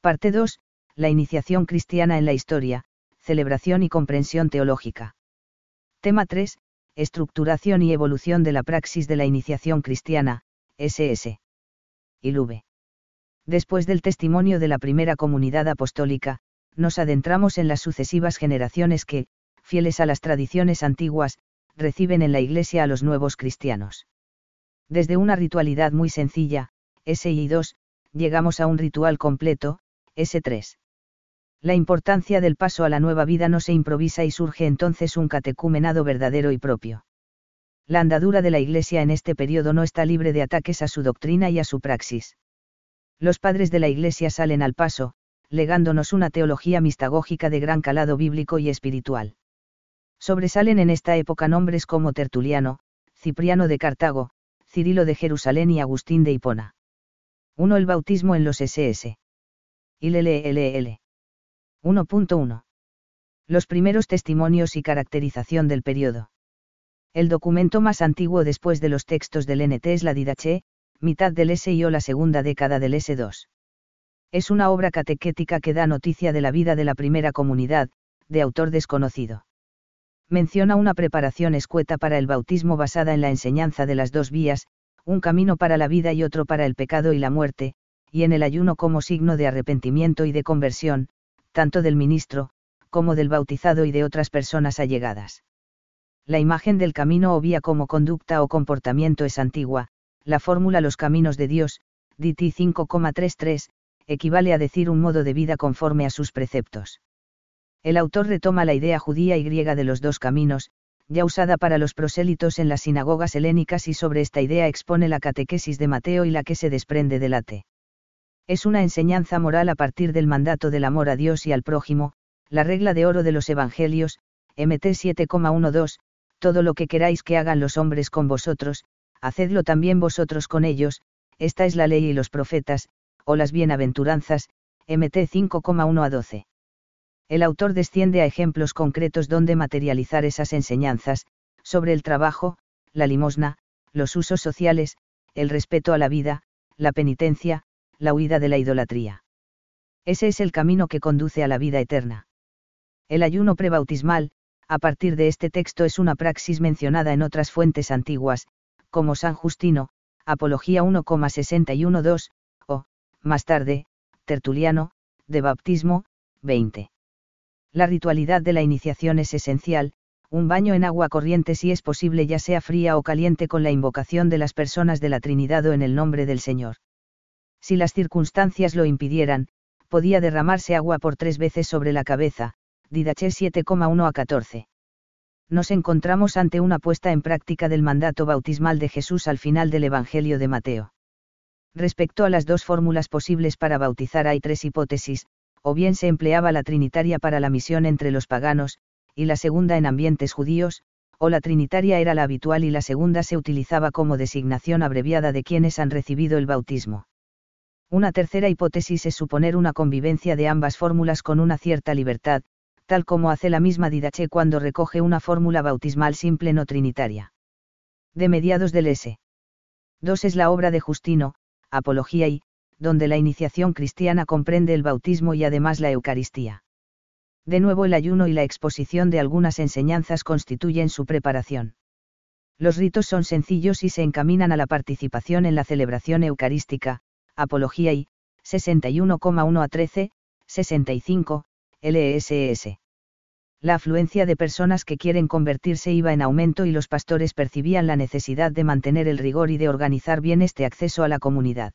Parte 2. La iniciación cristiana en la historia, celebración y comprensión teológica. Tema 3. Estructuración y evolución de la praxis de la iniciación cristiana, SS. Ilube. Después del testimonio de la primera comunidad apostólica, nos adentramos en las sucesivas generaciones que, fieles a las tradiciones antiguas, reciben en la Iglesia a los nuevos cristianos. Desde una ritualidad muy sencilla, SI2, llegamos a un ritual completo, S3. La importancia del paso a la nueva vida no se improvisa y surge entonces un catecumenado verdadero y propio. La andadura de la Iglesia en este periodo no está libre de ataques a su doctrina y a su praxis. Los padres de la Iglesia salen al paso, legándonos una teología mistagógica de gran calado bíblico y espiritual. Sobresalen en esta época nombres como Tertuliano, Cipriano de Cartago, Cirilo de Jerusalén y Agustín de Hipona. 1. El bautismo en los SS. ILLL. 1.1. Los primeros testimonios y caracterización del periodo. El documento más antiguo después de los textos del NT es la Didache, mitad del SI o la segunda década del S2. Es una obra catequética que da noticia de la vida de la primera comunidad, de autor desconocido. Menciona una preparación escueta para el bautismo basada en la enseñanza de las dos vías, un camino para la vida y otro para el pecado y la muerte, y en el ayuno como signo de arrepentimiento y de conversión, tanto del ministro, como del bautizado y de otras personas allegadas. La imagen del camino o vía como conducta o comportamiento es antigua, la fórmula los caminos de Dios, DT 5,33, equivale a decir un modo de vida conforme a sus preceptos. El autor retoma la idea judía y griega de los dos caminos, ya usada para los prosélitos en las sinagogas helénicas y sobre esta idea expone la catequesis de Mateo y la que se desprende del ate es una enseñanza moral a partir del mandato del amor a Dios y al prójimo, la regla de oro de los Evangelios, MT 7,12, todo lo que queráis que hagan los hombres con vosotros, hacedlo también vosotros con ellos, esta es la ley y los profetas, o las bienaventuranzas, MT 5,1 a 12. El autor desciende a ejemplos concretos donde materializar esas enseñanzas, sobre el trabajo, la limosna, los usos sociales, el respeto a la vida, la penitencia, la huida de la idolatría. Ese es el camino que conduce a la vida eterna. El ayuno prebautismal, a partir de este texto es una praxis mencionada en otras fuentes antiguas, como San Justino, Apología 1,612, o, más tarde, Tertuliano, de Baptismo, 20. La ritualidad de la iniciación es esencial, un baño en agua corriente si es posible ya sea fría o caliente con la invocación de las personas de la Trinidad o en el nombre del Señor. Si las circunstancias lo impidieran, podía derramarse agua por tres veces sobre la cabeza, Didache 7,1 a 14. Nos encontramos ante una puesta en práctica del mandato bautismal de Jesús al final del Evangelio de Mateo. Respecto a las dos fórmulas posibles para bautizar hay tres hipótesis, o bien se empleaba la trinitaria para la misión entre los paganos, y la segunda en ambientes judíos, o la trinitaria era la habitual y la segunda se utilizaba como designación abreviada de quienes han recibido el bautismo. Una tercera hipótesis es suponer una convivencia de ambas fórmulas con una cierta libertad, tal como hace la misma Didache cuando recoge una fórmula bautismal simple no trinitaria. De mediados del S. 2 es la obra de Justino, Apología y, donde la iniciación cristiana comprende el bautismo y además la Eucaristía. De nuevo el ayuno y la exposición de algunas enseñanzas constituyen su preparación. Los ritos son sencillos y se encaminan a la participación en la celebración eucarística, Apología y, 61,1 a 13, 65, LSS. La afluencia de personas que quieren convertirse iba en aumento y los pastores percibían la necesidad de mantener el rigor y de organizar bien este acceso a la comunidad.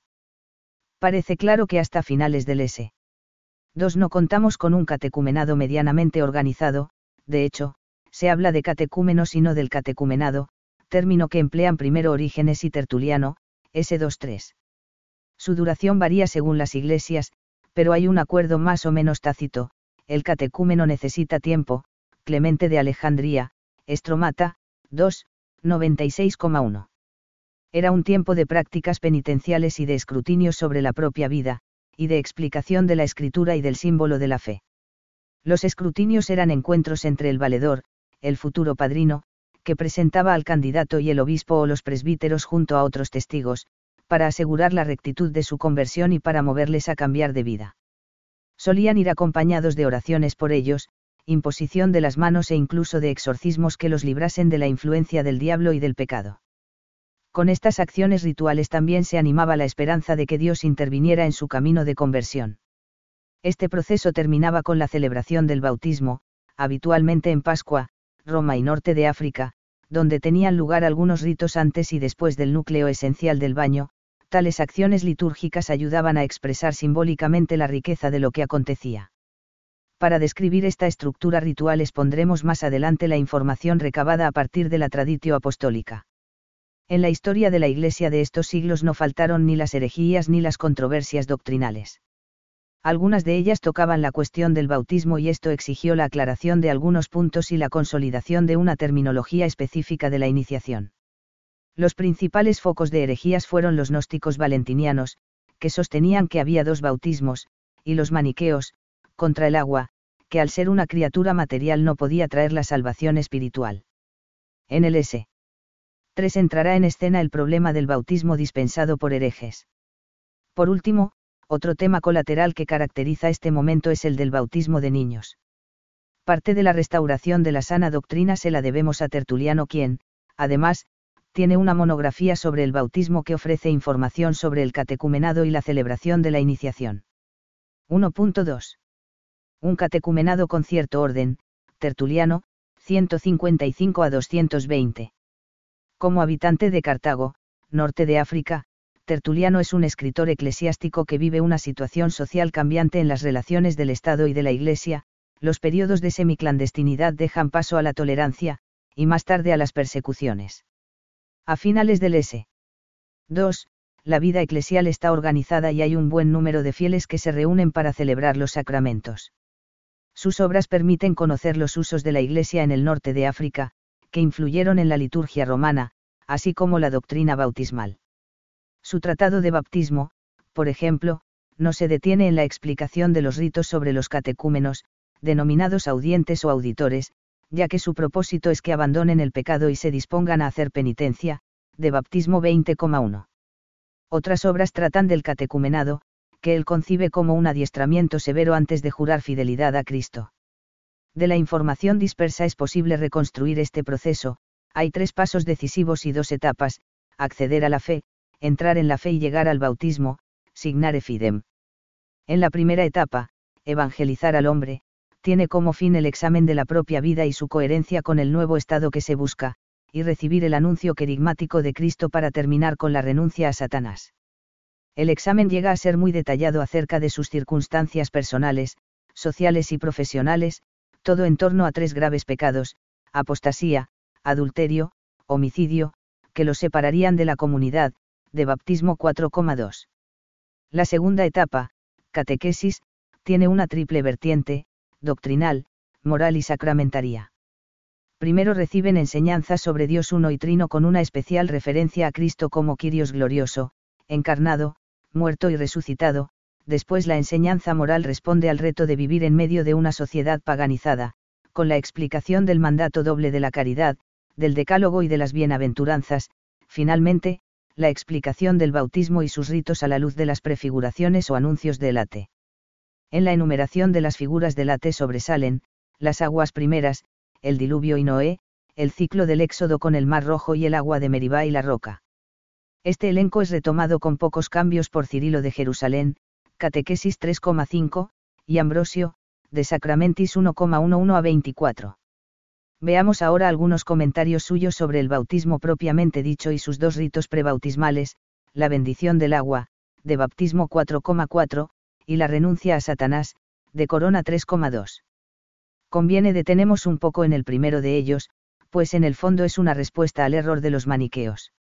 Parece claro que hasta finales del S. 2 no contamos con un catecumenado medianamente organizado, de hecho, se habla de catecúmenos y no del catecumenado, término que emplean primero Orígenes y Tertuliano, S23. Su duración varía según las iglesias, pero hay un acuerdo más o menos tácito, el catecúmeno necesita tiempo, Clemente de Alejandría, Estromata, 2, 96,1. Era un tiempo de prácticas penitenciales y de escrutinio sobre la propia vida, y de explicación de la escritura y del símbolo de la fe. Los escrutinios eran encuentros entre el valedor, el futuro padrino, que presentaba al candidato y el obispo o los presbíteros junto a otros testigos, para asegurar la rectitud de su conversión y para moverles a cambiar de vida. Solían ir acompañados de oraciones por ellos, imposición de las manos e incluso de exorcismos que los librasen de la influencia del diablo y del pecado. Con estas acciones rituales también se animaba la esperanza de que Dios interviniera en su camino de conversión. Este proceso terminaba con la celebración del bautismo, habitualmente en Pascua, Roma y norte de África, donde tenían lugar algunos ritos antes y después del núcleo esencial del baño, tales acciones litúrgicas ayudaban a expresar simbólicamente la riqueza de lo que acontecía. Para describir esta estructura ritual expondremos más adelante la información recabada a partir de la traditio apostólica. En la historia de la Iglesia de estos siglos no faltaron ni las herejías ni las controversias doctrinales. Algunas de ellas tocaban la cuestión del bautismo y esto exigió la aclaración de algunos puntos y la consolidación de una terminología específica de la iniciación. Los principales focos de herejías fueron los gnósticos valentinianos, que sostenían que había dos bautismos, y los maniqueos, contra el agua, que al ser una criatura material no podía traer la salvación espiritual. En el S. 3 entrará en escena el problema del bautismo dispensado por herejes. Por último, otro tema colateral que caracteriza este momento es el del bautismo de niños. Parte de la restauración de la sana doctrina se la debemos a Tertuliano quien, además, tiene una monografía sobre el bautismo que ofrece información sobre el catecumenado y la celebración de la iniciación. 1.2. Un catecumenado con cierto orden, Tertuliano, 155 a 220. Como habitante de Cartago, norte de África, Tertuliano es un escritor eclesiástico que vive una situación social cambiante en las relaciones del Estado y de la Iglesia, los periodos de semiclandestinidad dejan paso a la tolerancia, y más tarde a las persecuciones. A finales del S. 2. La vida eclesial está organizada y hay un buen número de fieles que se reúnen para celebrar los sacramentos. Sus obras permiten conocer los usos de la Iglesia en el norte de África, que influyeron en la liturgia romana, así como la doctrina bautismal. Su tratado de baptismo, por ejemplo, no se detiene en la explicación de los ritos sobre los catecúmenos, denominados audientes o auditores, ya que su propósito es que abandonen el pecado y se dispongan a hacer penitencia, de baptismo 20,1. Otras obras tratan del catecumenado, que él concibe como un adiestramiento severo antes de jurar fidelidad a Cristo. De la información dispersa es posible reconstruir este proceso, hay tres pasos decisivos y dos etapas, acceder a la fe, entrar en la fe y llegar al bautismo, signare fidem. En la primera etapa, evangelizar al hombre, tiene como fin el examen de la propia vida y su coherencia con el nuevo estado que se busca, y recibir el anuncio querigmático de Cristo para terminar con la renuncia a Satanás. El examen llega a ser muy detallado acerca de sus circunstancias personales, sociales y profesionales, todo en torno a tres graves pecados, apostasía, adulterio, homicidio, que lo separarían de la comunidad, de baptismo 4,2. La segunda etapa, catequesis, tiene una triple vertiente, doctrinal, moral y sacramentaria. Primero reciben enseñanzas sobre Dios uno y trino con una especial referencia a Cristo como Quirios glorioso, encarnado, muerto y resucitado, después la enseñanza moral responde al reto de vivir en medio de una sociedad paganizada, con la explicación del mandato doble de la caridad, del decálogo y de las bienaventuranzas, finalmente, la explicación del bautismo y sus ritos a la luz de las prefiguraciones o anuncios del ate. En la enumeración de las figuras del ate sobresalen, las aguas primeras, el diluvio y Noé, el ciclo del éxodo con el mar rojo y el agua de Meribá y la roca. Este elenco es retomado con pocos cambios por Cirilo de Jerusalén, Catequesis 3,5, y Ambrosio, de Sacramentis 1,11 a 24. Veamos ahora algunos comentarios suyos sobre el bautismo propiamente dicho y sus dos ritos prebautismales, la bendición del agua, de baptismo 4,4, y la renuncia a Satanás, de Corona 3,2. Conviene detenemos un poco en el primero de ellos, pues en el fondo es una respuesta al error de los maniqueos.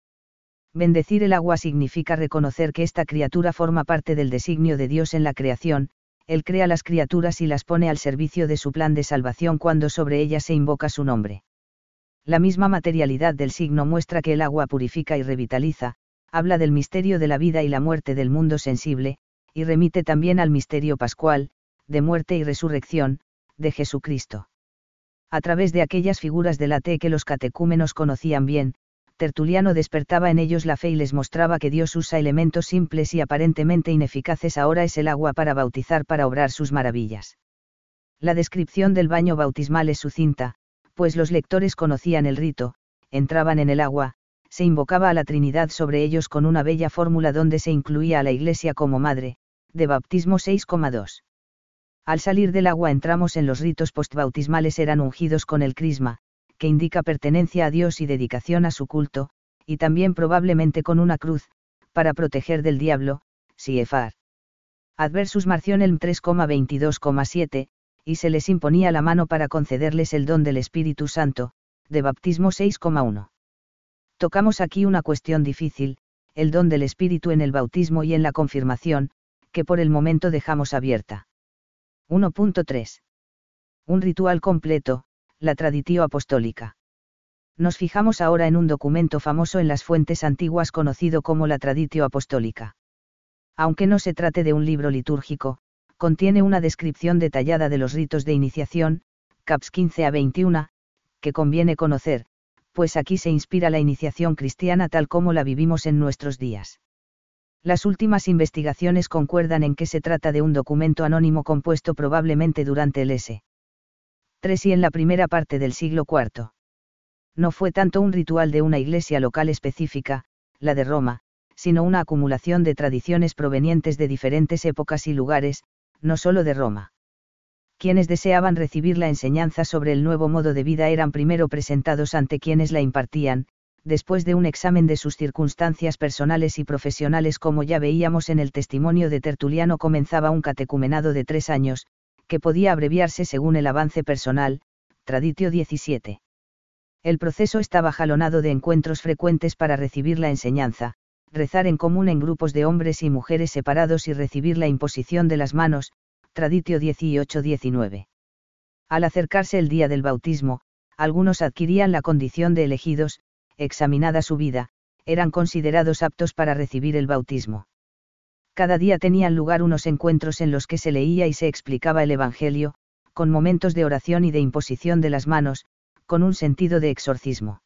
Bendecir el agua significa reconocer que esta criatura forma parte del designio de Dios en la creación, él crea las criaturas y las pone al servicio de su plan de salvación cuando sobre ellas se invoca su nombre. La misma materialidad del signo muestra que el agua purifica y revitaliza, habla del misterio de la vida y la muerte del mundo sensible, y remite también al misterio pascual, de muerte y resurrección, de Jesucristo. A través de aquellas figuras de la T que los catecúmenos conocían bien, Tertuliano despertaba en ellos la fe y les mostraba que Dios usa elementos simples y aparentemente ineficaces ahora es el agua para bautizar para obrar sus maravillas. La descripción del baño bautismal es sucinta, pues los lectores conocían el rito, entraban en el agua, se invocaba a la Trinidad sobre ellos con una bella fórmula donde se incluía a la Iglesia como madre, de bautismo 6,2. Al salir del agua entramos en los ritos postbautismales eran ungidos con el crisma, que indica pertenencia a Dios y dedicación a su culto, y también probablemente con una cruz, para proteger del diablo, Siefar. Adversus Marción Elm 3,22,7, y se les imponía la mano para concederles el don del Espíritu Santo, de baptismo 6,1. Tocamos aquí una cuestión difícil, el don del Espíritu en el bautismo y en la confirmación, que por el momento dejamos abierta. 1.3. Un ritual completo, la traditio apostólica. Nos fijamos ahora en un documento famoso en las fuentes antiguas conocido como la Traditio Apostólica. Aunque no se trate de un libro litúrgico, contiene una descripción detallada de los ritos de iniciación, caps 15 a 21, que conviene conocer, pues aquí se inspira la iniciación cristiana tal como la vivimos en nuestros días. Las últimas investigaciones concuerdan en que se trata de un documento anónimo compuesto probablemente durante el S. 3 y en la primera parte del siglo IV. No fue tanto un ritual de una iglesia local específica, la de Roma, sino una acumulación de tradiciones provenientes de diferentes épocas y lugares, no solo de Roma quienes deseaban recibir la enseñanza sobre el nuevo modo de vida eran primero presentados ante quienes la impartían, después de un examen de sus circunstancias personales y profesionales como ya veíamos en el testimonio de Tertuliano comenzaba un catecumenado de tres años, que podía abreviarse según el avance personal, Traditio 17. El proceso estaba jalonado de encuentros frecuentes para recibir la enseñanza, rezar en común en grupos de hombres y mujeres separados y recibir la imposición de las manos, Traditio 18-19. Al acercarse el día del bautismo, algunos adquirían la condición de elegidos, examinada su vida, eran considerados aptos para recibir el bautismo. Cada día tenían lugar unos encuentros en los que se leía y se explicaba el Evangelio, con momentos de oración y de imposición de las manos, con un sentido de exorcismo.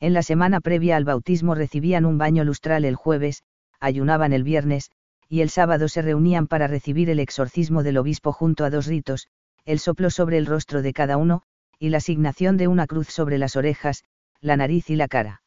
En la semana previa al bautismo recibían un baño lustral el jueves, ayunaban el viernes, y el sábado se reunían para recibir el exorcismo del obispo junto a dos ritos, el soplo sobre el rostro de cada uno, y la asignación de una cruz sobre las orejas, la nariz y la cara.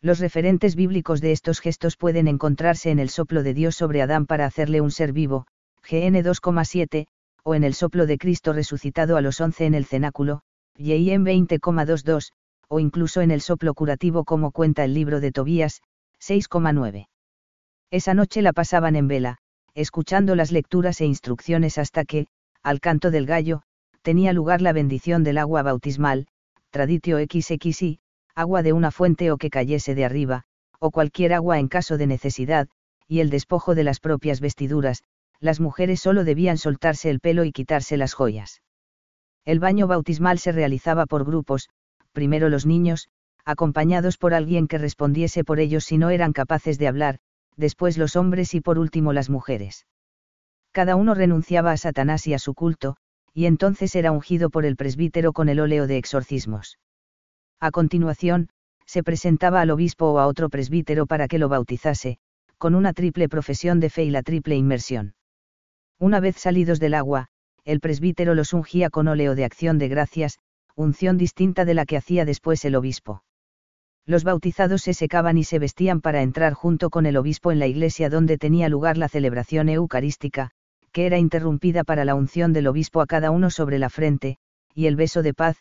Los referentes bíblicos de estos gestos pueden encontrarse en el soplo de Dios sobre Adán para hacerle un ser vivo, GN 2,7, o en el soplo de Cristo resucitado a los 11 en el cenáculo, YIM 20,22, o incluso en el soplo curativo como cuenta el libro de Tobías, 6,9. Esa noche la pasaban en vela, escuchando las lecturas e instrucciones hasta que, al canto del gallo, tenía lugar la bendición del agua bautismal, traditio XXI, agua de una fuente o que cayese de arriba, o cualquier agua en caso de necesidad, y el despojo de las propias vestiduras, las mujeres solo debían soltarse el pelo y quitarse las joyas. El baño bautismal se realizaba por grupos, primero los niños, acompañados por alguien que respondiese por ellos si no eran capaces de hablar, después los hombres y por último las mujeres. Cada uno renunciaba a Satanás y a su culto, y entonces era ungido por el presbítero con el óleo de exorcismos. A continuación, se presentaba al obispo o a otro presbítero para que lo bautizase, con una triple profesión de fe y la triple inmersión. Una vez salidos del agua, el presbítero los ungía con óleo de acción de gracias, unción distinta de la que hacía después el obispo los bautizados se secaban y se vestían para entrar junto con el obispo en la iglesia donde tenía lugar la celebración eucarística, que era interrumpida para la unción del obispo a cada uno sobre la frente, y el beso de paz,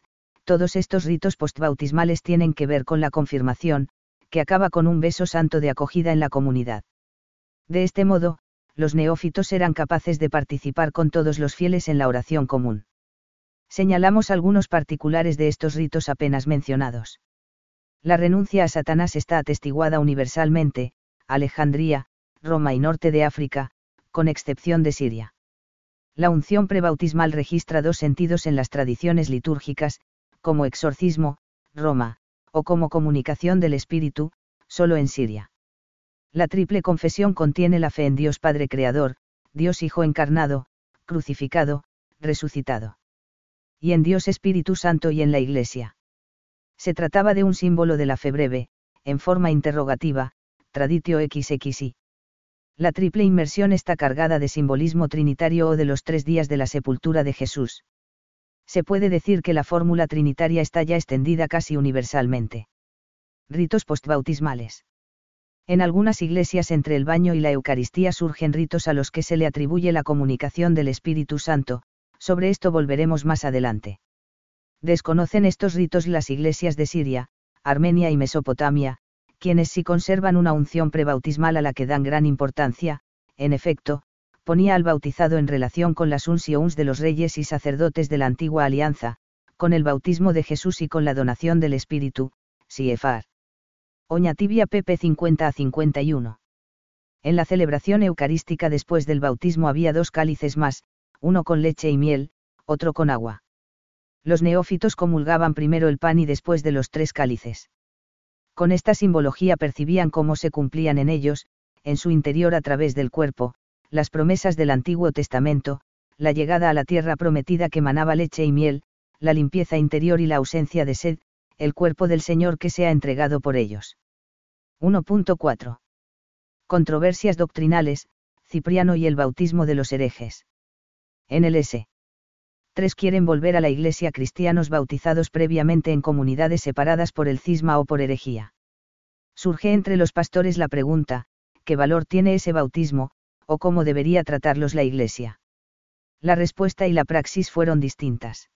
todos estos ritos postbautismales tienen que ver con la confirmación, que acaba con un beso santo de acogida en la comunidad. De este modo, los neófitos eran capaces de participar con todos los fieles en la oración común. Señalamos algunos particulares de estos ritos apenas mencionados. La renuncia a Satanás está atestiguada universalmente, Alejandría, Roma y norte de África, con excepción de Siria. La unción prebautismal registra dos sentidos en las tradiciones litúrgicas, como exorcismo, Roma, o como comunicación del Espíritu, solo en Siria. La triple confesión contiene la fe en Dios Padre Creador, Dios Hijo encarnado, crucificado, resucitado. Y en Dios Espíritu Santo y en la Iglesia. Se trataba de un símbolo de la fe breve, en forma interrogativa, traditio XXI. La triple inmersión está cargada de simbolismo trinitario o de los tres días de la sepultura de Jesús. Se puede decir que la fórmula trinitaria está ya extendida casi universalmente. Ritos postbautismales. En algunas iglesias entre el baño y la Eucaristía surgen ritos a los que se le atribuye la comunicación del Espíritu Santo, sobre esto volveremos más adelante. Desconocen estos ritos las iglesias de Siria, Armenia y Mesopotamia, quienes sí conservan una unción prebautismal a la que dan gran importancia, en efecto, ponía al bautizado en relación con las uncions de los reyes y sacerdotes de la antigua alianza, con el bautismo de Jesús y con la donación del Espíritu, Siefar. Oña tibia pp 50 a 51. En la celebración eucarística después del bautismo había dos cálices más, uno con leche y miel, otro con agua. Los neófitos comulgaban primero el pan y después de los tres cálices. Con esta simbología percibían cómo se cumplían en ellos, en su interior a través del cuerpo, las promesas del Antiguo Testamento, la llegada a la tierra prometida que manaba leche y miel, la limpieza interior y la ausencia de sed, el cuerpo del Señor que se ha entregado por ellos. 1.4. Controversias doctrinales, Cipriano y el bautismo de los herejes. En el S. 3 quieren volver a la iglesia cristianos bautizados previamente en comunidades separadas por el cisma o por herejía. Surge entre los pastores la pregunta, ¿qué valor tiene ese bautismo, o cómo debería tratarlos la iglesia? La respuesta y la praxis fueron distintas.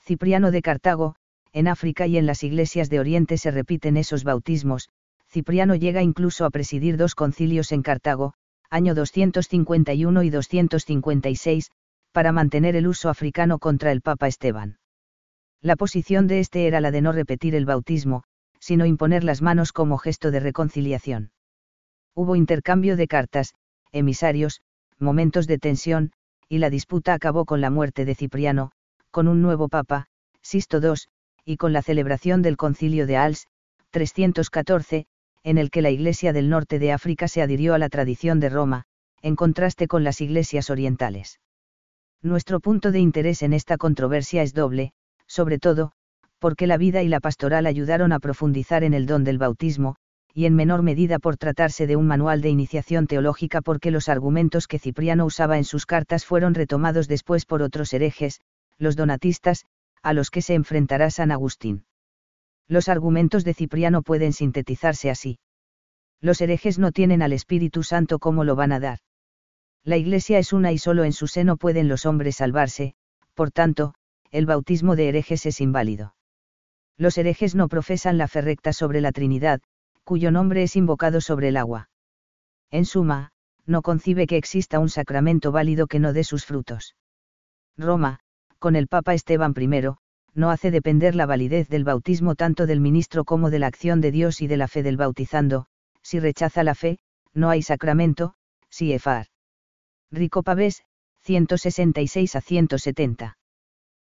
Cipriano de Cartago, en África y en las iglesias de Oriente se repiten esos bautismos, Cipriano llega incluso a presidir dos concilios en Cartago, año 251 y 256, para mantener el uso africano contra el Papa Esteban. La posición de este era la de no repetir el bautismo, sino imponer las manos como gesto de reconciliación. Hubo intercambio de cartas, emisarios, momentos de tensión, y la disputa acabó con la muerte de Cipriano, con un nuevo papa, Sisto II, y con la celebración del concilio de Als, 314, en el que la Iglesia del norte de África se adhirió a la tradición de Roma, en contraste con las iglesias orientales. Nuestro punto de interés en esta controversia es doble, sobre todo, porque la vida y la pastoral ayudaron a profundizar en el don del bautismo, y en menor medida por tratarse de un manual de iniciación teológica porque los argumentos que Cipriano usaba en sus cartas fueron retomados después por otros herejes, los donatistas, a los que se enfrentará San Agustín. Los argumentos de Cipriano pueden sintetizarse así. Los herejes no tienen al Espíritu Santo como lo van a dar. La Iglesia es una y solo en su seno pueden los hombres salvarse, por tanto, el bautismo de herejes es inválido los herejes no profesan la fe recta sobre la Trinidad, cuyo nombre es invocado sobre el agua. En suma, no concibe que exista un sacramento válido que no dé sus frutos. Roma, con el Papa Esteban I, no hace depender la validez del bautismo tanto del ministro como de la acción de Dios y de la fe del bautizando, si rechaza la fe, no hay sacramento, si efar. Rico Pavés, 166 a 170.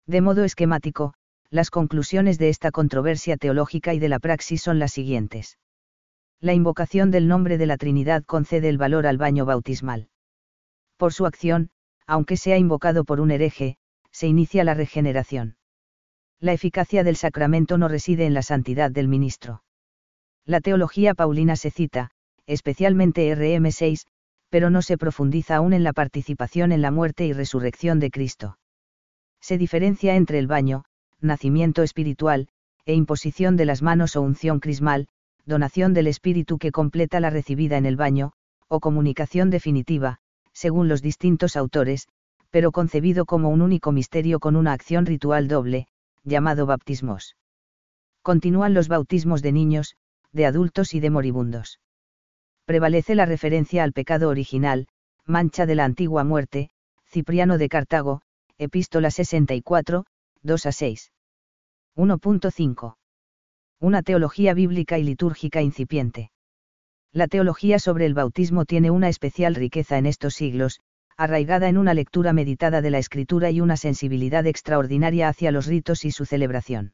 De modo esquemático, las conclusiones de esta controversia teológica y de la praxis son las siguientes. La invocación del nombre de la Trinidad concede el valor al baño bautismal. Por su acción, aunque sea invocado por un hereje, se inicia la regeneración. La eficacia del sacramento no reside en la santidad del ministro. La teología paulina se cita, especialmente RM6, pero no se profundiza aún en la participación en la muerte y resurrección de Cristo. Se diferencia entre el baño, nacimiento espiritual, e imposición de las manos o unción crismal, donación del espíritu que completa la recibida en el baño, o comunicación definitiva, según los distintos autores, pero concebido como un único misterio con una acción ritual doble, llamado baptismos. Continúan los bautismos de niños, de adultos y de moribundos. Prevalece la referencia al pecado original, mancha de la antigua muerte, Cipriano de Cartago, Epístola 64, 2 a 6. 1.5. Una teología bíblica y litúrgica incipiente. La teología sobre el bautismo tiene una especial riqueza en estos siglos, arraigada en una lectura meditada de la escritura y una sensibilidad extraordinaria hacia los ritos y su celebración.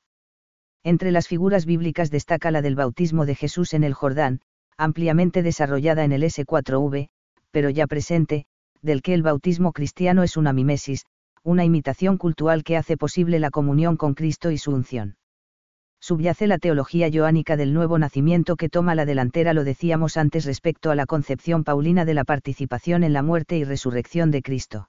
Entre las figuras bíblicas destaca la del bautismo de Jesús en el Jordán, ampliamente desarrollada en el S4V, pero ya presente, del que el bautismo cristiano es una mimesis, una imitación cultural que hace posible la comunión con Cristo y su unción. Subyace la teología joánica del nuevo nacimiento que toma la delantera, lo decíamos antes respecto a la concepción paulina de la participación en la muerte y resurrección de Cristo.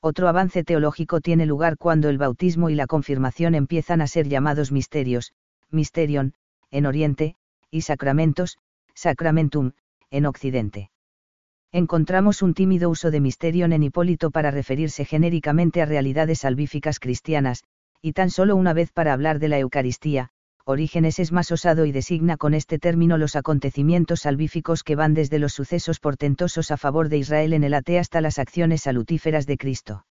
Otro avance teológico tiene lugar cuando el bautismo y la confirmación empiezan a ser llamados misterios, misterion, en Oriente, y sacramentos, sacramentum, en Occidente. Encontramos un tímido uso de misterion en Hipólito para referirse genéricamente a realidades salvíficas cristianas, y tan solo una vez para hablar de la Eucaristía, Orígenes es más osado y designa con este término los acontecimientos salvíficos que van desde los sucesos portentosos a favor de Israel en el Ate hasta las acciones salutíferas de Cristo.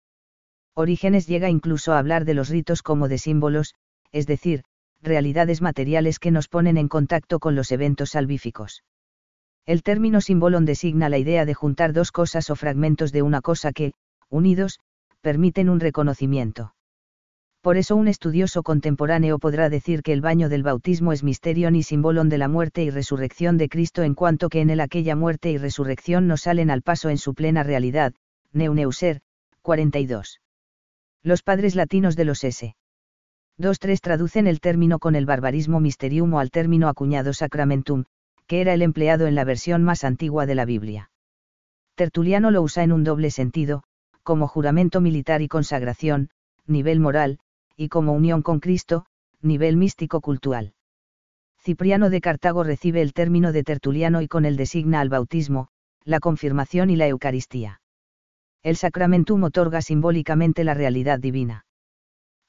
Orígenes llega incluso a hablar de los ritos como de símbolos, es decir, realidades materiales que nos ponen en contacto con los eventos salvíficos. El término símbolon designa la idea de juntar dos cosas o fragmentos de una cosa que, unidos, permiten un reconocimiento. Por eso un estudioso contemporáneo podrá decir que el baño del bautismo es misterion y símbolon de la muerte y resurrección de Cristo en cuanto que en él aquella muerte y resurrección no salen al paso en su plena realidad. Neuneuser, 42. Los padres latinos de los S. 2.3 traducen el término con el barbarismo mysterium o al término acuñado sacramentum, que era el empleado en la versión más antigua de la Biblia. Tertuliano lo usa en un doble sentido, como juramento militar y consagración, nivel moral, y como unión con Cristo, nivel místico-cultural. Cipriano de Cartago recibe el término de tertuliano y con él designa al bautismo, la confirmación y la Eucaristía. El sacramentum otorga simbólicamente la realidad divina.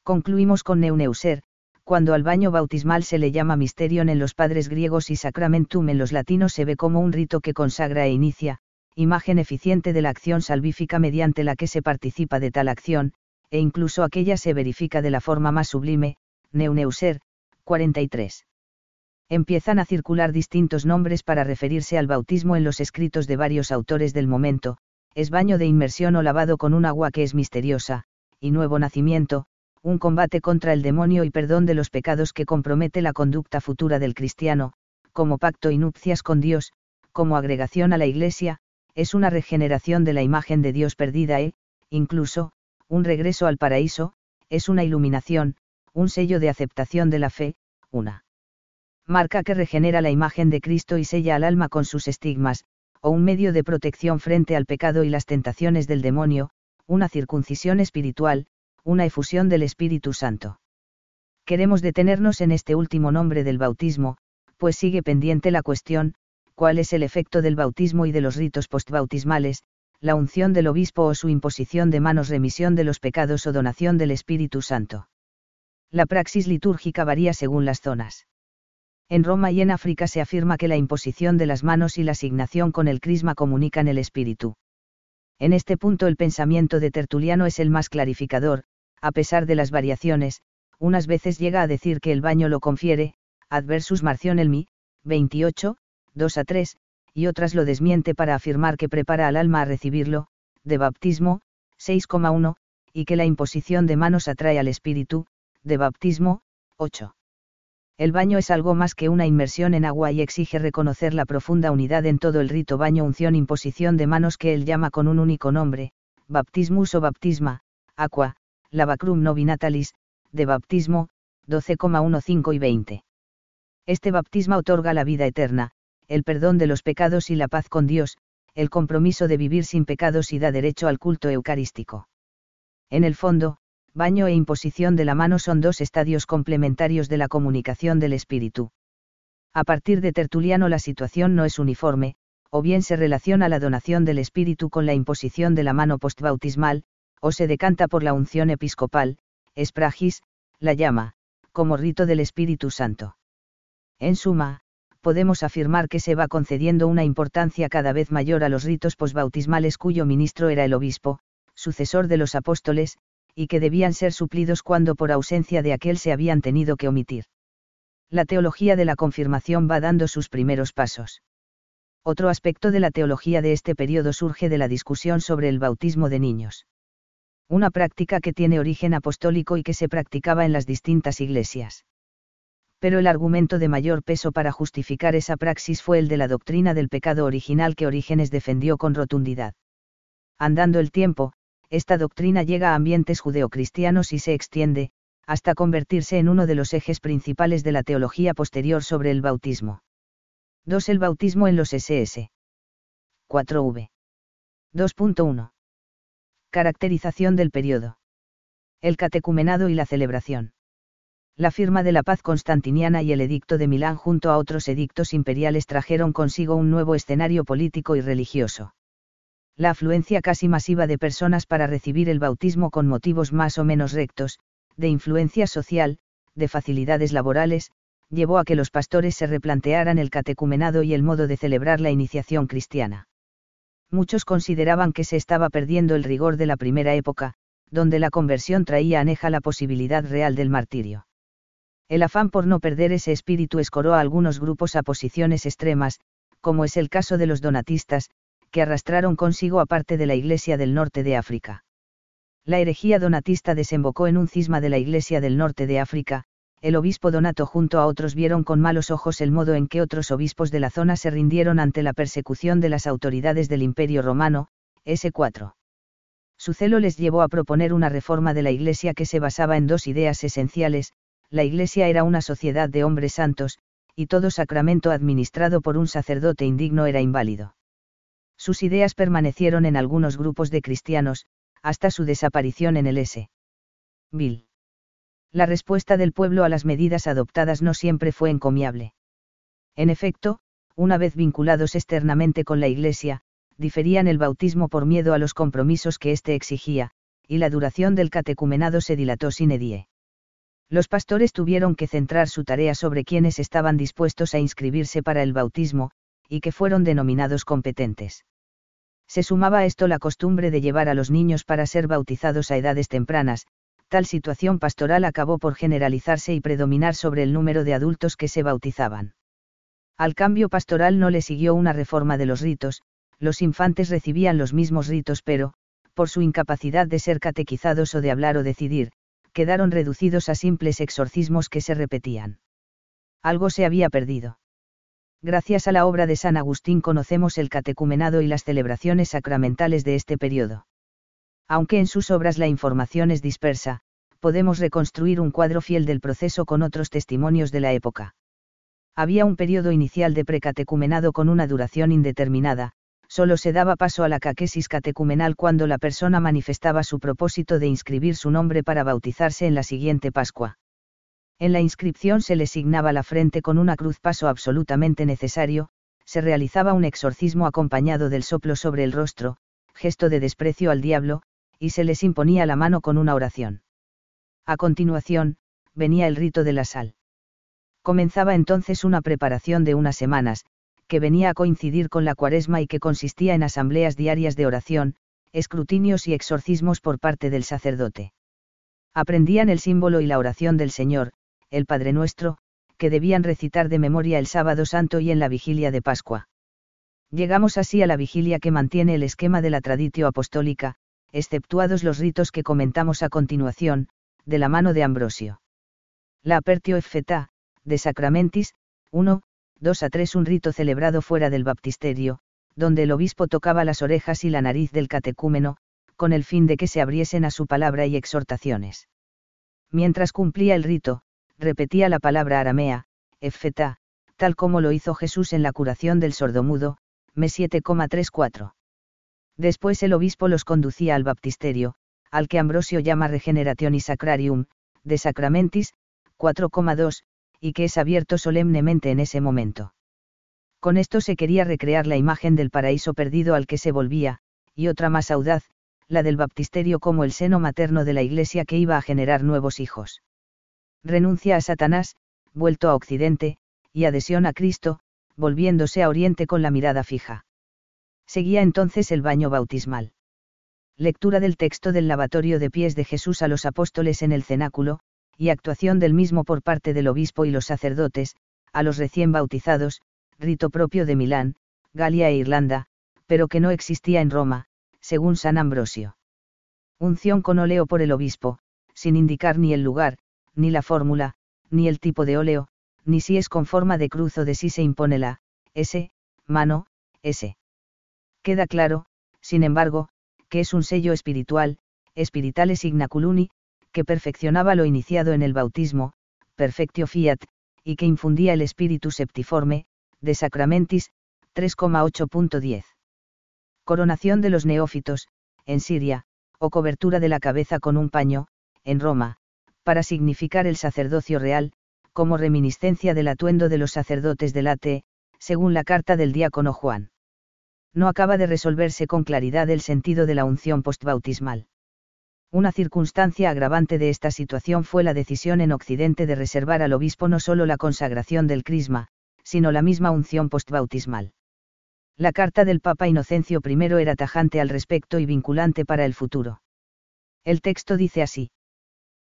Concluimos con Neuneuser, cuando al baño bautismal se le llama misterion en los padres griegos y sacramentum en los latinos se ve como un rito que consagra e inicia, imagen eficiente de la acción salvífica mediante la que se participa de tal acción, e incluso aquella se verifica de la forma más sublime, Neuneuser, 43. Empiezan a circular distintos nombres para referirse al bautismo en los escritos de varios autores del momento, es baño de inmersión o lavado con un agua que es misteriosa, y nuevo nacimiento, un combate contra el demonio y perdón de los pecados que compromete la conducta futura del cristiano, como pacto y nupcias con Dios, como agregación a la Iglesia, es una regeneración de la imagen de Dios perdida e, incluso, un regreso al paraíso, es una iluminación, un sello de aceptación de la fe, una marca que regenera la imagen de Cristo y sella al alma con sus estigmas, o un medio de protección frente al pecado y las tentaciones del demonio, una circuncisión espiritual, una efusión del Espíritu Santo. Queremos detenernos en este último nombre del bautismo, pues sigue pendiente la cuestión, cuál es el efecto del bautismo y de los ritos postbautismales, la unción del obispo o su imposición de manos remisión de los pecados o donación del Espíritu Santo. La praxis litúrgica varía según las zonas. En Roma y en África se afirma que la imposición de las manos y la asignación con el crisma comunican el Espíritu. En este punto el pensamiento de Tertuliano es el más clarificador, a pesar de las variaciones, unas veces llega a decir que el baño lo confiere, adversus Marción Elmi, 28, 2 a 3, y otras lo desmiente para afirmar que prepara al alma a recibirlo, de baptismo, 6,1, y que la imposición de manos atrae al espíritu, de baptismo, 8. El baño es algo más que una inmersión en agua y exige reconocer la profunda unidad en todo el rito baño unción imposición de manos que él llama con un único nombre, baptismus o baptisma, aqua, lavacrum novinatalis, de baptismo, 12,15 y 20. Este baptisma otorga la vida eterna, el perdón de los pecados y la paz con Dios, el compromiso de vivir sin pecados y da derecho al culto eucarístico. En el fondo, baño e imposición de la mano son dos estadios complementarios de la comunicación del Espíritu. A partir de Tertuliano la situación no es uniforme, o bien se relaciona la donación del Espíritu con la imposición de la mano postbautismal, o se decanta por la unción episcopal, espragis, la llama, como rito del Espíritu Santo. En suma, podemos afirmar que se va concediendo una importancia cada vez mayor a los ritos posbautismales cuyo ministro era el obispo, sucesor de los apóstoles, y que debían ser suplidos cuando por ausencia de aquel se habían tenido que omitir. La teología de la confirmación va dando sus primeros pasos. Otro aspecto de la teología de este periodo surge de la discusión sobre el bautismo de niños. Una práctica que tiene origen apostólico y que se practicaba en las distintas iglesias pero el argumento de mayor peso para justificar esa praxis fue el de la doctrina del pecado original que Orígenes defendió con rotundidad. Andando el tiempo, esta doctrina llega a ambientes judeocristianos y se extiende, hasta convertirse en uno de los ejes principales de la teología posterior sobre el bautismo. 2. El bautismo en los SS. 4v. 2.1. Caracterización del periodo. El catecumenado y la celebración. La firma de la paz constantiniana y el edicto de Milán junto a otros edictos imperiales trajeron consigo un nuevo escenario político y religioso. La afluencia casi masiva de personas para recibir el bautismo con motivos más o menos rectos, de influencia social, de facilidades laborales, llevó a que los pastores se replantearan el catecumenado y el modo de celebrar la iniciación cristiana. Muchos consideraban que se estaba perdiendo el rigor de la primera época, donde la conversión traía aneja la posibilidad real del martirio. El afán por no perder ese espíritu escoró a algunos grupos a posiciones extremas, como es el caso de los donatistas, que arrastraron consigo a parte de la Iglesia del Norte de África. La herejía donatista desembocó en un cisma de la Iglesia del Norte de África, el obispo Donato junto a otros vieron con malos ojos el modo en que otros obispos de la zona se rindieron ante la persecución de las autoridades del Imperio Romano, S4. Su celo les llevó a proponer una reforma de la Iglesia que se basaba en dos ideas esenciales, la Iglesia era una sociedad de hombres santos, y todo sacramento administrado por un sacerdote indigno era inválido. Sus ideas permanecieron en algunos grupos de cristianos, hasta su desaparición en el S. Bill. La respuesta del pueblo a las medidas adoptadas no siempre fue encomiable. En efecto, una vez vinculados externamente con la Iglesia, diferían el bautismo por miedo a los compromisos que éste exigía, y la duración del catecumenado se dilató sin edie. Los pastores tuvieron que centrar su tarea sobre quienes estaban dispuestos a inscribirse para el bautismo, y que fueron denominados competentes. Se sumaba a esto la costumbre de llevar a los niños para ser bautizados a edades tempranas, tal situación pastoral acabó por generalizarse y predominar sobre el número de adultos que se bautizaban. Al cambio pastoral no le siguió una reforma de los ritos, los infantes recibían los mismos ritos pero, por su incapacidad de ser catequizados o de hablar o decidir, quedaron reducidos a simples exorcismos que se repetían. Algo se había perdido. Gracias a la obra de San Agustín conocemos el catecumenado y las celebraciones sacramentales de este periodo. Aunque en sus obras la información es dispersa, podemos reconstruir un cuadro fiel del proceso con otros testimonios de la época. Había un periodo inicial de precatecumenado con una duración indeterminada, solo se daba paso a la caquesis catecumenal cuando la persona manifestaba su propósito de inscribir su nombre para bautizarse en la siguiente Pascua. En la inscripción se le signaba la frente con una cruz paso absolutamente necesario, se realizaba un exorcismo acompañado del soplo sobre el rostro, gesto de desprecio al diablo, y se les imponía la mano con una oración. A continuación, venía el rito de la sal. Comenzaba entonces una preparación de unas semanas, que venía a coincidir con la cuaresma y que consistía en asambleas diarias de oración, escrutinios y exorcismos por parte del sacerdote. Aprendían el símbolo y la oración del Señor, el Padre Nuestro, que debían recitar de memoria el sábado santo y en la vigilia de Pascua. Llegamos así a la vigilia que mantiene el esquema de la traditio apostólica, exceptuados los ritos que comentamos a continuación, de la mano de Ambrosio. La apertio feta, de Sacramentis, 1, 2 a 3 un rito celebrado fuera del baptisterio, donde el obispo tocaba las orejas y la nariz del catecúmeno, con el fin de que se abriesen a su palabra y exhortaciones. Mientras cumplía el rito, repetía la palabra aramea, efeta, tal como lo hizo Jesús en la curación del sordomudo, me 7,34. Después el obispo los conducía al baptisterio, al que Ambrosio llama y sacrarium, de sacramentis, 4,2, y que es abierto solemnemente en ese momento. Con esto se quería recrear la imagen del paraíso perdido al que se volvía, y otra más audaz, la del baptisterio como el seno materno de la Iglesia que iba a generar nuevos hijos. Renuncia a Satanás, vuelto a Occidente, y adhesión a Cristo, volviéndose a Oriente con la mirada fija. Seguía entonces el baño bautismal. Lectura del texto del lavatorio de pies de Jesús a los apóstoles en el cenáculo, y actuación del mismo por parte del obispo y los sacerdotes, a los recién bautizados, rito propio de Milán, Galia e Irlanda, pero que no existía en Roma, según San Ambrosio. Unción con óleo por el obispo, sin indicar ni el lugar, ni la fórmula, ni el tipo de óleo, ni si es con forma de cruz o de si se impone la S, mano, S. Queda claro, sin embargo, que es un sello espiritual, espirituale signaculuni, que perfeccionaba lo iniciado en el bautismo, perfectio fiat, y que infundía el espíritu septiforme, de Sacramentis, 3,8.10. Coronación de los neófitos, en Siria, o cobertura de la cabeza con un paño, en Roma, para significar el sacerdocio real, como reminiscencia del atuendo de los sacerdotes del ATE, según la carta del diácono Juan. No acaba de resolverse con claridad el sentido de la unción postbautismal. Una circunstancia agravante de esta situación fue la decisión en Occidente de reservar al obispo no solo la consagración del crisma, sino la misma unción postbautismal. La carta del Papa Inocencio I era tajante al respecto y vinculante para el futuro. El texto dice así.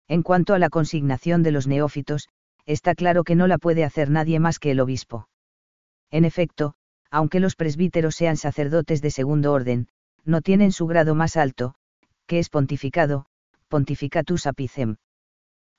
En cuanto a la consignación de los neófitos, está claro que no la puede hacer nadie más que el obispo. En efecto, aunque los presbíteros sean sacerdotes de segundo orden, no tienen su grado más alto, que es pontificado, pontificatus apicem.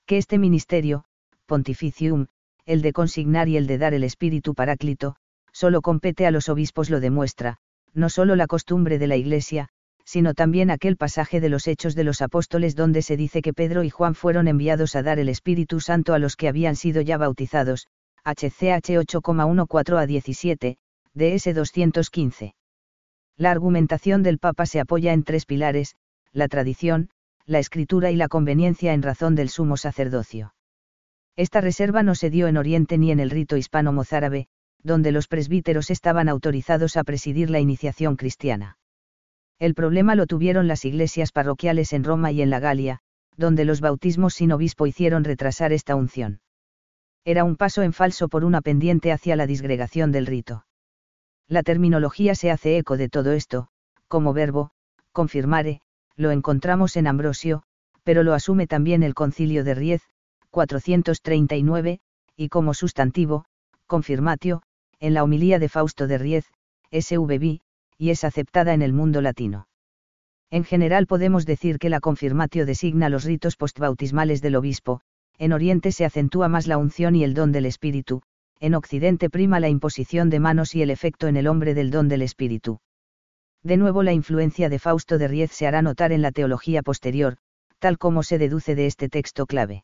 Que este ministerio, pontificium, el de consignar y el de dar el espíritu paráclito, solo compete a los obispos lo demuestra, no solo la costumbre de la Iglesia, sino también aquel pasaje de los Hechos de los Apóstoles donde se dice que Pedro y Juan fueron enviados a dar el Espíritu Santo a los que habían sido ya bautizados, HCH 8,14 a 17, DS 215. La argumentación del Papa se apoya en tres pilares, la tradición, la escritura y la conveniencia en razón del sumo sacerdocio. Esta reserva no se dio en Oriente ni en el rito hispano-mozárabe, donde los presbíteros estaban autorizados a presidir la iniciación cristiana. El problema lo tuvieron las iglesias parroquiales en Roma y en la Galia, donde los bautismos sin obispo hicieron retrasar esta unción. Era un paso en falso por una pendiente hacia la disgregación del rito. La terminología se hace eco de todo esto, como verbo, confirmare, lo encontramos en Ambrosio, pero lo asume también el concilio de Riez, 439, y como sustantivo, confirmatio, en la homilía de Fausto de Riez, SVB, y es aceptada en el mundo latino. En general podemos decir que la confirmatio designa los ritos postbautismales del obispo, en Oriente se acentúa más la unción y el don del Espíritu, en Occidente prima la imposición de manos y el efecto en el hombre del don del Espíritu. De nuevo la influencia de Fausto de Riez se hará notar en la teología posterior, tal como se deduce de este texto clave.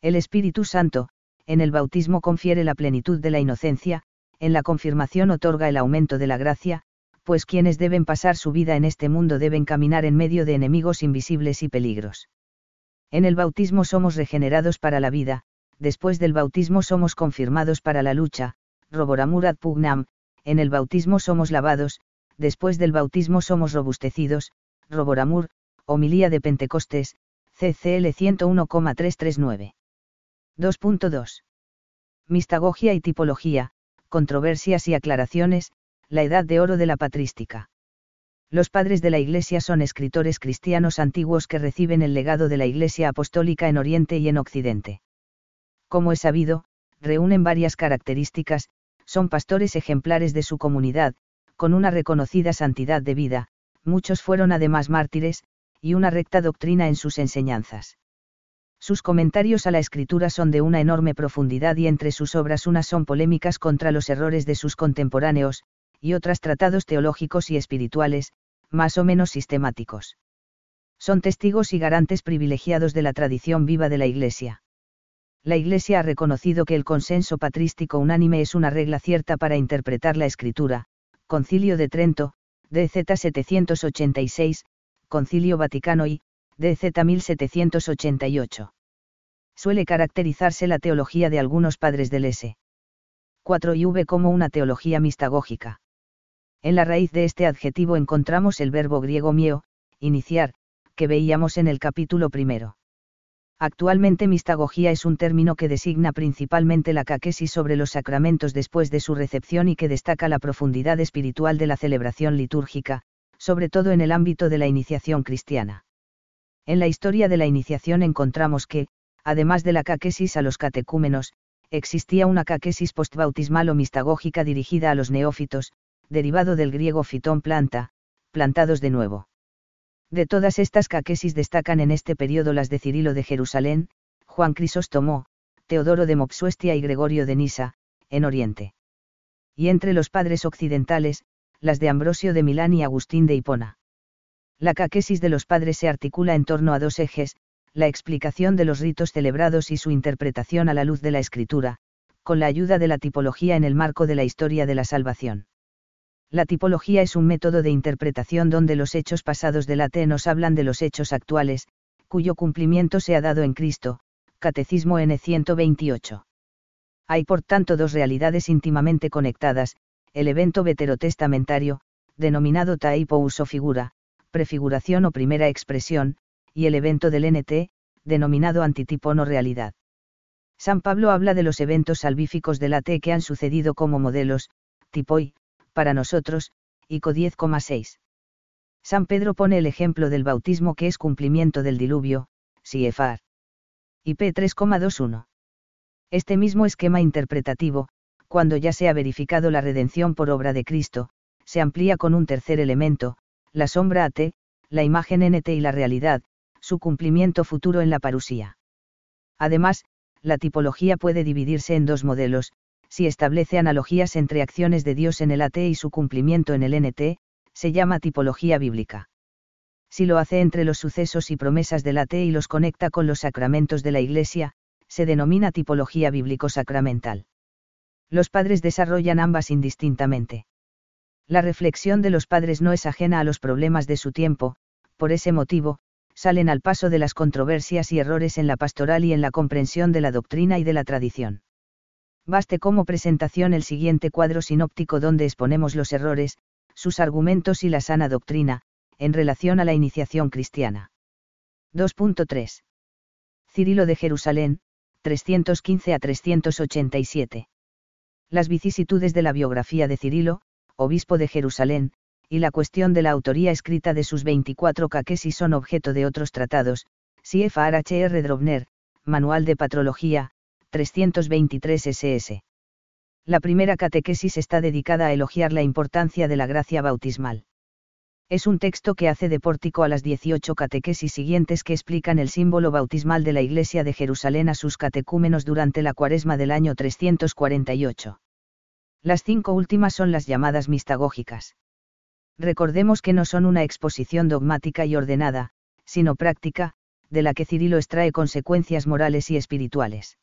El Espíritu Santo, en el bautismo confiere la plenitud de la inocencia, en la confirmación otorga el aumento de la gracia, pues quienes deben pasar su vida en este mundo deben caminar en medio de enemigos invisibles y peligros. En el bautismo somos regenerados para la vida, después del bautismo somos confirmados para la lucha, roboramur ad pugnam, en el bautismo somos lavados, después del bautismo somos robustecidos, roboramur, homilía de Pentecostés, CCL 101,339. 2.2. Mistagogia y tipología, controversias y aclaraciones, la edad de oro de la patrística. Los padres de la Iglesia son escritores cristianos antiguos que reciben el legado de la Iglesia apostólica en Oriente y en Occidente. Como es sabido, reúnen varias características, son pastores ejemplares de su comunidad, con una reconocida santidad de vida, muchos fueron además mártires, y una recta doctrina en sus enseñanzas. Sus comentarios a la escritura son de una enorme profundidad y entre sus obras unas son polémicas contra los errores de sus contemporáneos, y otras tratados teológicos y espirituales, más o menos sistemáticos. Son testigos y garantes privilegiados de la tradición viva de la Iglesia. La Iglesia ha reconocido que el consenso patrístico unánime es una regla cierta para interpretar la escritura, Concilio de Trento, DZ 786, Concilio Vaticano y, DZ 1788. Suele caracterizarse la teología de algunos padres del S. 4 y V como una teología mistagógica. En la raíz de este adjetivo encontramos el verbo griego mio, iniciar, que veíamos en el capítulo primero. Actualmente mistagogía es un término que designa principalmente la caquesis sobre los sacramentos después de su recepción y que destaca la profundidad espiritual de la celebración litúrgica, sobre todo en el ámbito de la iniciación cristiana. En la historia de la iniciación encontramos que, además de la caquesis a los catecúmenos, existía una caquesis postbautismal o mistagógica dirigida a los neófitos, derivado del griego fitón planta, plantados de nuevo. De todas estas caquesis destacan en este periodo las de Cirilo de Jerusalén, Juan Crisóstomo, Teodoro de Mopsuestia y Gregorio de Nisa, en Oriente. Y entre los padres occidentales, las de Ambrosio de Milán y Agustín de Hipona. La caquesis de los padres se articula en torno a dos ejes, la explicación de los ritos celebrados y su interpretación a la luz de la escritura, con la ayuda de la tipología en el marco de la historia de la salvación. La tipología es un método de interpretación donde los hechos pasados de la T nos hablan de los hechos actuales, cuyo cumplimiento se ha dado en Cristo. Catecismo N 128. Hay por tanto dos realidades íntimamente conectadas, el evento veterotestamentario, denominado taipo uso figura, prefiguración o primera expresión, y el evento del NT, denominado antitipo no realidad. San Pablo habla de los eventos salvíficos de la T que han sucedido como modelos, tipoi, para nosotros, ICO 10,6. San Pedro pone el ejemplo del bautismo que es cumplimiento del diluvio, CIEFAR. IP 3,21. Este mismo esquema interpretativo, cuando ya se ha verificado la redención por obra de Cristo, se amplía con un tercer elemento, la sombra AT, la imagen NT y la realidad, su cumplimiento futuro en la parusía. Además, la tipología puede dividirse en dos modelos, si establece analogías entre acciones de Dios en el AT y su cumplimiento en el NT, se llama tipología bíblica. Si lo hace entre los sucesos y promesas del AT y los conecta con los sacramentos de la Iglesia, se denomina tipología bíblico-sacramental. Los padres desarrollan ambas indistintamente. La reflexión de los padres no es ajena a los problemas de su tiempo, por ese motivo, salen al paso de las controversias y errores en la pastoral y en la comprensión de la doctrina y de la tradición. Baste como presentación el siguiente cuadro sinóptico donde exponemos los errores, sus argumentos y la sana doctrina, en relación a la iniciación cristiana. 2.3. Cirilo de Jerusalén, 315 a 387. Las vicisitudes de la biografía de Cirilo, obispo de Jerusalén, y la cuestión de la autoría escrita de sus 24 caquesis son objeto de otros tratados, CFR Drobner, Manual de Patrología, 323 SS. La primera catequesis está dedicada a elogiar la importancia de la gracia bautismal. Es un texto que hace de pórtico a las 18 catequesis siguientes que explican el símbolo bautismal de la Iglesia de Jerusalén a sus catecúmenos durante la cuaresma del año 348. Las cinco últimas son las llamadas mistagógicas recordemos que no son una exposición dogmática y ordenada, sino práctica, de la que Cirilo extrae consecuencias morales y espirituales.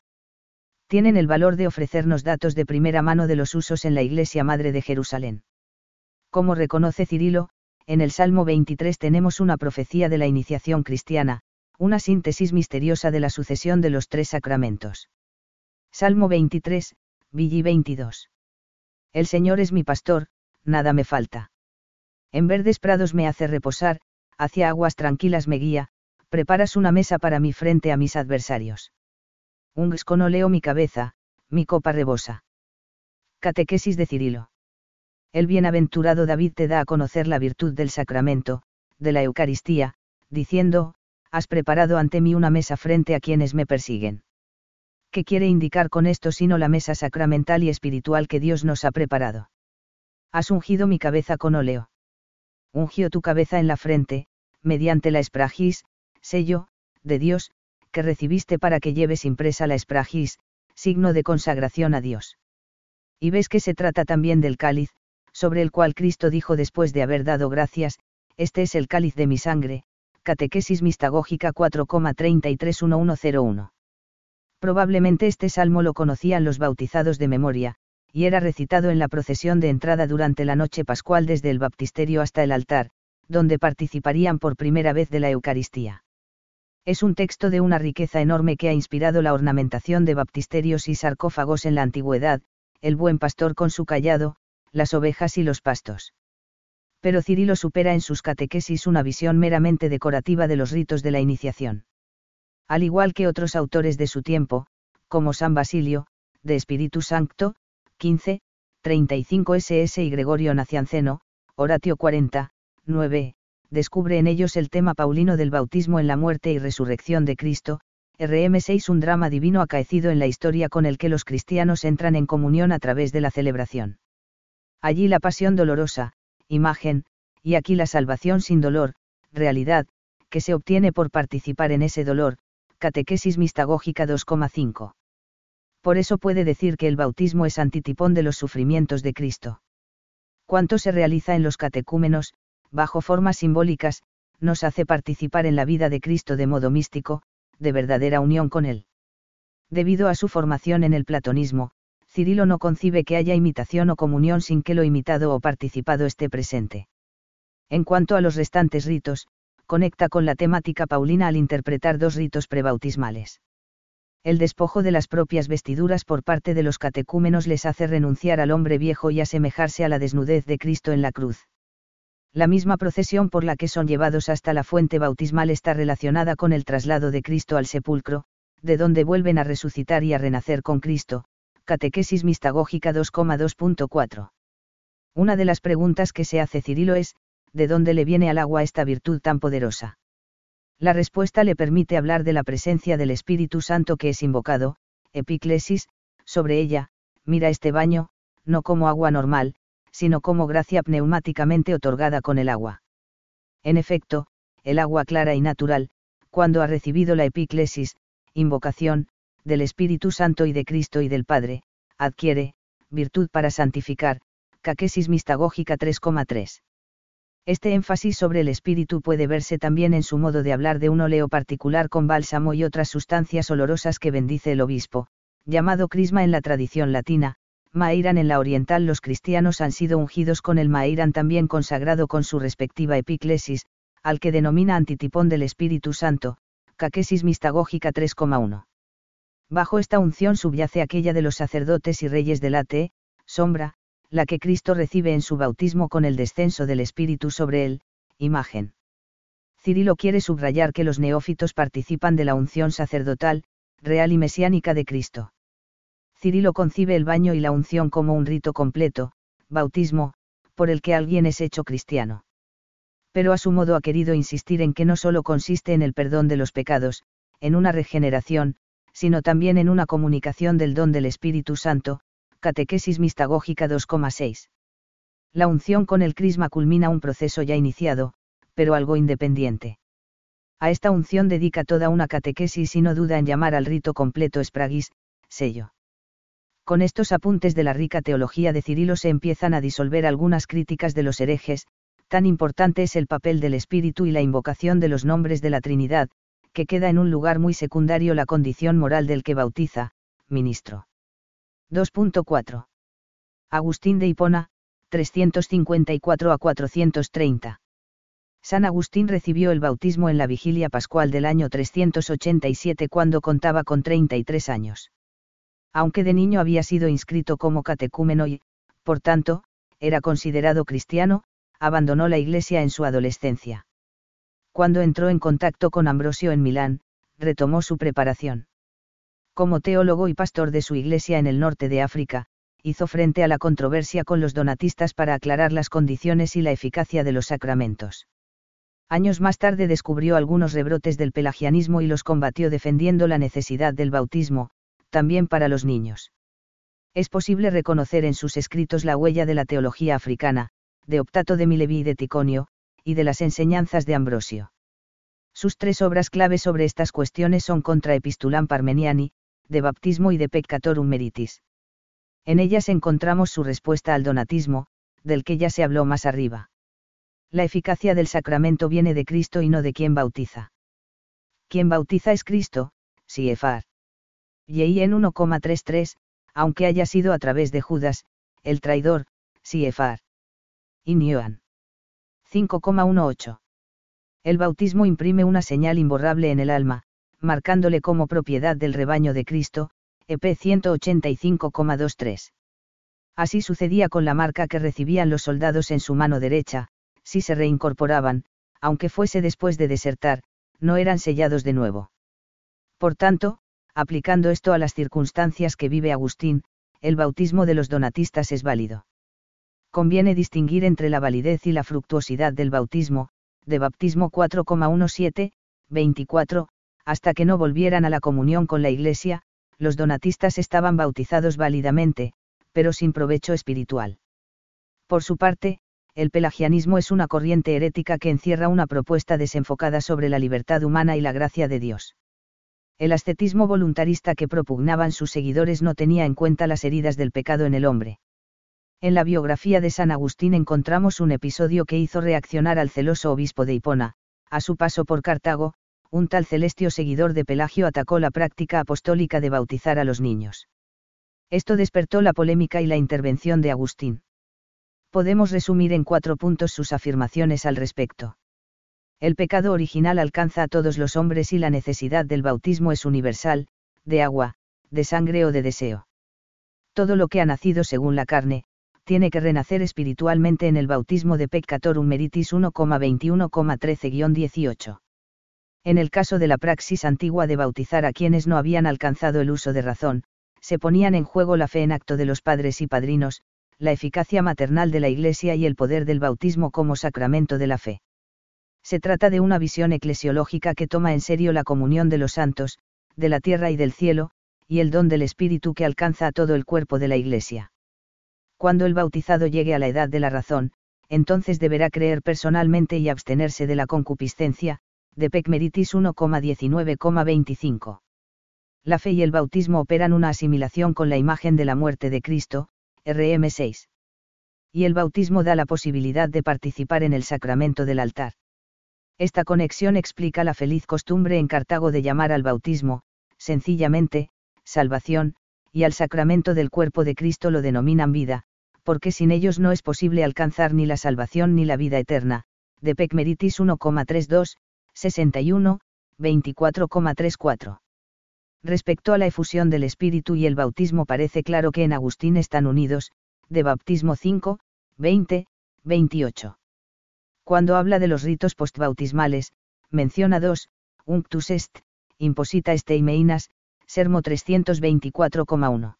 Tienen el valor de ofrecernos datos de primera mano de los usos en la Iglesia Madre de Jerusalén. Como reconoce Cirilo, en el Salmo 23 tenemos una profecía de la iniciación cristiana, una síntesis misteriosa de la sucesión de los tres sacramentos. Salmo 23, Villi 22. El Señor es mi pastor, nada me falta. En verdes prados me hace reposar, hacia aguas tranquilas me guía, preparas una mesa para mi frente a mis adversarios. Un leo mi cabeza, mi copa rebosa. Catequesis de Cirilo. El bienaventurado David te da a conocer la virtud del sacramento, de la Eucaristía, diciendo, has preparado ante mí una mesa frente a quienes me persiguen. ¿Qué quiere indicar con esto sino la mesa sacramental y espiritual que Dios nos ha preparado? Has ungido mi cabeza con óleo ungió tu cabeza en la frente, mediante la espragis, sello, de Dios, que recibiste para que lleves impresa la espragis, signo de consagración a Dios. Y ves que se trata también del cáliz, sobre el cual Cristo dijo después de haber dado gracias, este es el cáliz de mi sangre, Catequesis Mistagógica 4,331101. Probablemente este salmo lo conocían los bautizados de memoria, y era recitado en la procesión de entrada durante la noche pascual desde el baptisterio hasta el altar, donde participarían por primera vez de la Eucaristía. Es un texto de una riqueza enorme que ha inspirado la ornamentación de baptisterios y sarcófagos en la antigüedad, el buen pastor con su callado, las ovejas y los pastos. Pero Cirilo supera en sus catequesis una visión meramente decorativa de los ritos de la iniciación. Al igual que otros autores de su tiempo, como San Basilio, de Espíritu Sancto, 15, 35 SS y Gregorio Nacianceno, Horatio 40, 9, descubre en ellos el tema paulino del bautismo en la muerte y resurrección de Cristo, RM6 un drama divino acaecido en la historia con el que los cristianos entran en comunión a través de la celebración. Allí la pasión dolorosa, imagen, y aquí la salvación sin dolor, realidad, que se obtiene por participar en ese dolor, catequesis mistagógica 2,5 por eso puede decir que el bautismo es antitipón de los sufrimientos de Cristo. Cuanto se realiza en los catecúmenos, bajo formas simbólicas, nos hace participar en la vida de Cristo de modo místico, de verdadera unión con él. Debido a su formación en el platonismo, Cirilo no concibe que haya imitación o comunión sin que lo imitado o participado esté presente. En cuanto a los restantes ritos, conecta con la temática paulina al interpretar dos ritos prebautismales. El despojo de las propias vestiduras por parte de los catecúmenos les hace renunciar al hombre viejo y asemejarse a la desnudez de Cristo en la cruz. La misma procesión por la que son llevados hasta la fuente bautismal está relacionada con el traslado de Cristo al sepulcro, de donde vuelven a resucitar y a renacer con Cristo, Catequesis Mistagógica 2,2.4. Una de las preguntas que se hace Cirilo es, ¿de dónde le viene al agua esta virtud tan poderosa? La respuesta le permite hablar de la presencia del Espíritu Santo que es invocado, epiclesis, sobre ella, mira este baño, no como agua normal, sino como gracia pneumáticamente otorgada con el agua. En efecto, el agua clara y natural, cuando ha recibido la epiclesis, invocación, del Espíritu Santo y de Cristo y del Padre, adquiere, virtud para santificar, caquesis mistagógica 3,3. Este énfasis sobre el espíritu puede verse también en su modo de hablar de un óleo particular con bálsamo y otras sustancias olorosas que bendice el obispo, llamado crisma en la tradición latina, Maeiran en la oriental los cristianos han sido ungidos con el Maeiran también consagrado con su respectiva epiclesis, al que denomina antitipón del Espíritu Santo, caquesis mistagógica 3,1. Bajo esta unción subyace aquella de los sacerdotes y reyes del Ate, sombra, la que Cristo recibe en su bautismo con el descenso del Espíritu sobre él, imagen. Cirilo quiere subrayar que los neófitos participan de la unción sacerdotal, real y mesiánica de Cristo. Cirilo concibe el baño y la unción como un rito completo, bautismo, por el que alguien es hecho cristiano. Pero a su modo ha querido insistir en que no solo consiste en el perdón de los pecados, en una regeneración, sino también en una comunicación del don del Espíritu Santo, Catequesis Mistagógica 2,6. La unción con el crisma culmina un proceso ya iniciado, pero algo independiente. A esta unción dedica toda una catequesis y no duda en llamar al rito completo espragis, sello. Con estos apuntes de la rica teología de Cirilo se empiezan a disolver algunas críticas de los herejes, tan importante es el papel del Espíritu y la invocación de los nombres de la Trinidad, que queda en un lugar muy secundario la condición moral del que bautiza, ministro. 2.4. Agustín de Hipona, 354 a 430. San Agustín recibió el bautismo en la vigilia pascual del año 387 cuando contaba con 33 años. Aunque de niño había sido inscrito como catecúmeno y, por tanto, era considerado cristiano, abandonó la iglesia en su adolescencia cuando entró en contacto con Ambrosio en Milán, retomó su preparación. Como teólogo y pastor de su iglesia en el norte de África, hizo frente a la controversia con los donatistas para aclarar las condiciones y la eficacia de los sacramentos. Años más tarde descubrió algunos rebrotes del pelagianismo y los combatió defendiendo la necesidad del bautismo, también para los niños. Es posible reconocer en sus escritos la huella de la teología africana, de Optato de Milevi y de Ticonio, y de las enseñanzas de Ambrosio. Sus tres obras clave sobre estas cuestiones son Contra Epistulam Parmeniani, de Baptismo y de Peccatorum Meritis. En ellas encontramos su respuesta al donatismo, del que ya se habló más arriba. La eficacia del sacramento viene de Cristo y no de quien bautiza. Quien bautiza es Cristo, Siefar. Y en 1,33, aunque haya sido a través de Judas, el traidor, Siefar. Y 5,18. El bautismo imprime una señal imborrable en el alma, marcándole como propiedad del rebaño de Cristo, EP 185,23. Así sucedía con la marca que recibían los soldados en su mano derecha, si se reincorporaban, aunque fuese después de desertar, no eran sellados de nuevo. Por tanto, aplicando esto a las circunstancias que vive Agustín, el bautismo de los donatistas es válido conviene distinguir entre la validez y la fructuosidad del bautismo, de baptismo 4,17, 24, hasta que no volvieran a la comunión con la Iglesia, los donatistas estaban bautizados válidamente, pero sin provecho espiritual. Por su parte, el pelagianismo es una corriente herética que encierra una propuesta desenfocada sobre la libertad humana y la gracia de Dios. El ascetismo voluntarista que propugnaban sus seguidores no tenía en cuenta las heridas del pecado en el hombre. En la biografía de San Agustín encontramos un episodio que hizo reaccionar al celoso obispo de Hipona, a su paso por Cartago, un tal celestio seguidor de Pelagio atacó la práctica apostólica de bautizar a los niños. Esto despertó la polémica y la intervención de Agustín. Podemos resumir en cuatro puntos sus afirmaciones al respecto. El pecado original alcanza a todos los hombres y la necesidad del bautismo es universal, de agua, de sangre o de deseo. Todo lo que ha nacido según la carne, tiene que renacer espiritualmente en el bautismo de Peccatorum Meritis 1,21,13-18 en el caso de la praxis antigua de bautizar a quienes no habían alcanzado el uso de razón, se ponían en juego la fe en acto de los padres y padrinos, la eficacia maternal de la Iglesia y el poder del bautismo como sacramento de la fe. Se trata de una visión eclesiológica que toma en serio la comunión de los santos, de la tierra y del cielo, y el don del Espíritu que alcanza a todo el cuerpo de la Iglesia. Cuando el bautizado llegue a la edad de la razón, entonces deberá creer personalmente y abstenerse de la concupiscencia, de Pecmeritis 1,19,25. La fe y el bautismo operan una asimilación con la imagen de la muerte de Cristo, RM 6. Y el bautismo da la posibilidad de participar en el sacramento del altar. Esta conexión explica la feliz costumbre en Cartago de llamar al bautismo, sencillamente, salvación, y al sacramento del cuerpo de Cristo lo denominan vida, porque sin ellos no es posible alcanzar ni la salvación ni la vida eterna, de Pecmeritis 1,32, 61, 24,34. Respecto a la efusión del Espíritu y el bautismo parece claro que en Agustín están unidos, de Baptismo 5, 20, 28. Cuando habla de los ritos postbautismales, menciona dos, unctus est, imposita esteimeínas, Sermo 324,1.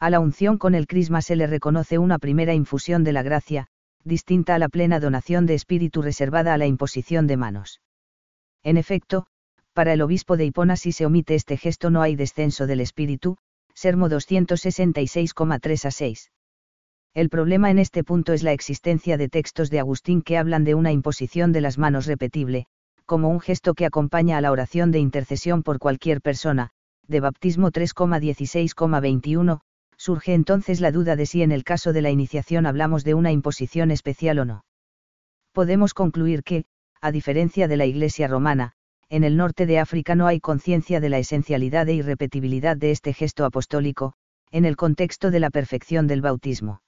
A la unción con el crisma se le reconoce una primera infusión de la gracia, distinta a la plena donación de espíritu reservada a la imposición de manos. En efecto, para el obispo de Hipona si se omite este gesto no hay descenso del espíritu, Sermo 266,3 a 6. El problema en este punto es la existencia de textos de Agustín que hablan de una imposición de las manos repetible, como un gesto que acompaña a la oración de intercesión por cualquier persona, de baptismo 3,16,21, surge entonces la duda de si en el caso de la iniciación hablamos de una imposición especial o no. Podemos concluir que, a diferencia de la Iglesia romana, en el norte de África no hay conciencia de la esencialidad e irrepetibilidad de este gesto apostólico, en el contexto de la perfección del bautismo.